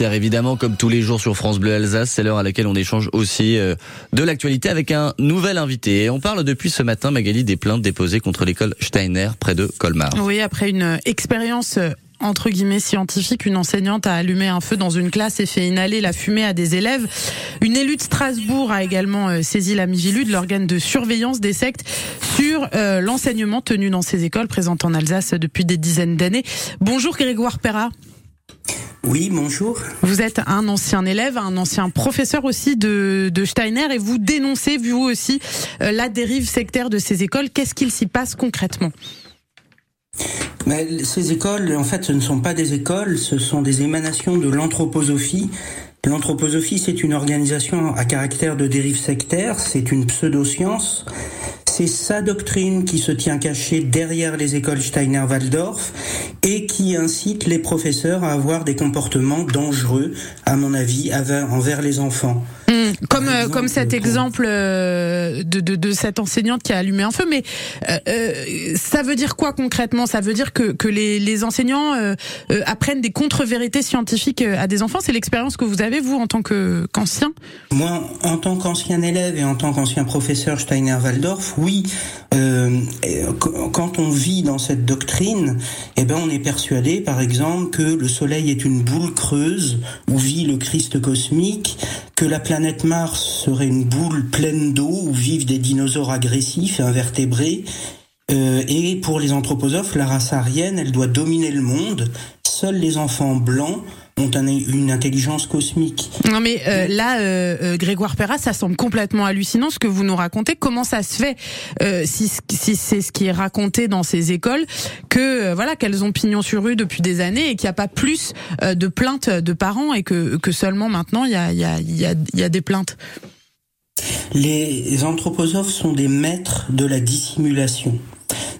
Évidemment, comme tous les jours sur France Bleu Alsace. C'est l'heure à laquelle on échange aussi euh, de l'actualité avec un nouvel invité. Et on parle depuis ce matin, Magali, des plaintes déposées contre l'école Steiner près de Colmar. Oui, après une expérience euh, entre guillemets scientifique, une enseignante a allumé un feu dans une classe et fait inhaler la fumée à des élèves. Une élue de Strasbourg a également euh, saisi la Migilude, l'organe de surveillance des sectes, sur l'enseignement tenu dans ces écoles présentes en Alsace depuis des dizaines d'années. Bonjour Grégoire Perra. Oui, bonjour. Vous êtes un ancien élève, un ancien professeur aussi de, de Steiner et vous dénoncez, vous aussi, euh, la dérive sectaire de ces écoles. Qu'est-ce qu'il s'y passe concrètement? Mais Ces écoles, en fait, ce ne sont pas des écoles, ce sont des émanations de l'anthroposophie. L'anthroposophie, c'est une organisation à caractère de dérive sectaire, c'est une pseudo-science c'est sa doctrine qui se tient cachée derrière les écoles Steiner-Waldorf et qui incite les professeurs à avoir des comportements dangereux, à mon avis, envers les enfants. Hmm, comme euh, comme cet exemple euh, de, de, de, cette enseignante qui a allumé un feu, mais euh, ça veut dire quoi concrètement? Ça veut dire que, que les, les enseignants apprennent des contre-vérités scientifiques à des enfants? C'est l'expérience que vous avez vous en tant que qu'ancien? Moi, en tant qu'ancien élève et en tant qu'ancien professeur Steiner-Waldorf, oui. quand on vit dans cette doctrine, eh ben on est persuadé, par exemple, que le Soleil est une boule creuse où vit le Christ cosmique, que la planète Mars serait une boule pleine d'eau où vivent des dinosaures agressifs et invertébrés. Euh, et pour les anthroposophes, la race aryenne, elle doit dominer le monde. Seuls les enfants blancs ont une intelligence cosmique. Non mais euh, là, euh, Grégoire Perra, ça semble complètement hallucinant ce que vous nous racontez. Comment ça se fait, si, si c'est ce qui est raconté dans ces écoles, que voilà qu'elles ont pignon sur rue depuis des années et qu'il n'y a pas plus de plaintes de parents et que, que seulement maintenant il y a, y, a, y, a, y a des plaintes? Les anthroposophes sont des maîtres de la dissimulation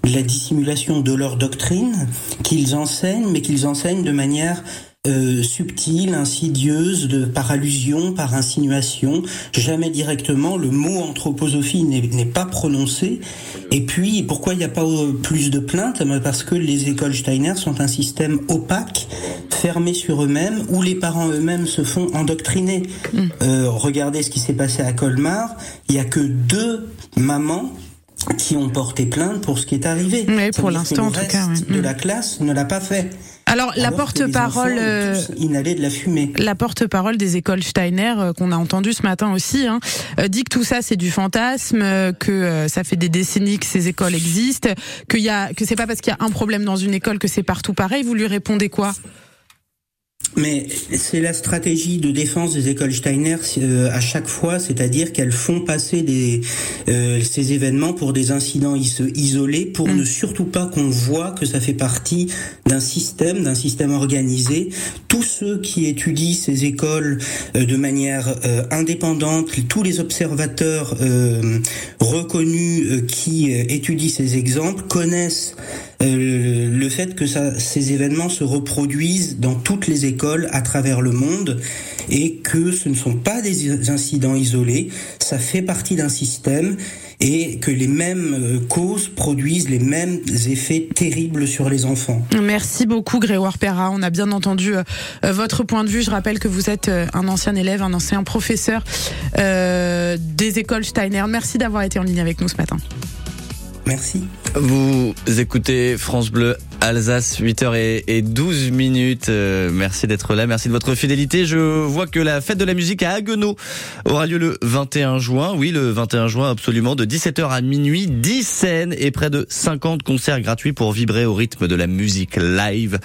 la dissimulation de leur doctrine qu'ils enseignent, mais qu'ils enseignent de manière euh, subtile, insidieuse, de, par allusion, par insinuation, jamais directement. Le mot anthroposophie n'est pas prononcé. Et puis, pourquoi il n'y a pas euh, plus de plaintes? Parce que les écoles Steiner sont un système opaque, fermé sur eux-mêmes, où les parents eux-mêmes se font endoctriner. Mm. Euh, regardez ce qui s'est passé à Colmar. Il n'y a que deux mamans qui ont porté plainte pour ce qui est arrivé. Oui, pour l'instant, en tout cas. de mm. la classe ne l'a pas fait. Alors, la porte-parole, euh, inhaler de la fumée. La porte-parole des écoles Steiner euh, qu'on a entendu ce matin aussi hein, euh, dit que tout ça c'est du fantasme, que ça fait des décennies que ces écoles existent, qu'il y a que c'est pas parce qu'il y a un problème dans une école que c'est partout pareil. Vous lui répondez quoi? Mais c'est la stratégie de défense des écoles Steiner euh, à chaque fois, c'est-à-dire qu'elles font passer des, euh, ces événements pour des incidents isolés, pour mm. ne surtout pas qu'on voit que ça fait partie d'un système, d'un système organisé. Tous ceux qui étudient ces écoles euh, de manière indépendante, tous les observateurs reconnus qui étudient ces exemples connaissent le fait que ces événements se reproduisent dans toutes les écoles à travers le monde et que ce ne sont pas des incidents isolés, ça fait partie d'un système et que les mêmes euh, causes produisent les mêmes effets terribles sur les enfants. Merci beaucoup Grégoire Perra, on a bien entendu euh, euh, votre point de vue. Je rappelle que vous êtes un ancien élève, un ancien professeur des écoles Steiner. Merci d'avoir été en ligne avec nous ce matin. Merci. Vous écoutez France Bleu Alsace, 8h et 12 minutes. Euh, merci d'être là, merci de votre fidélité. Je vois que la fête de la musique à Haguenau aura lieu le 21 juin. Oui, le 21 juin, absolument, de 17h à minuit, 10 scènes et près de 50 concerts gratuits pour vibrer au rythme de la musique live.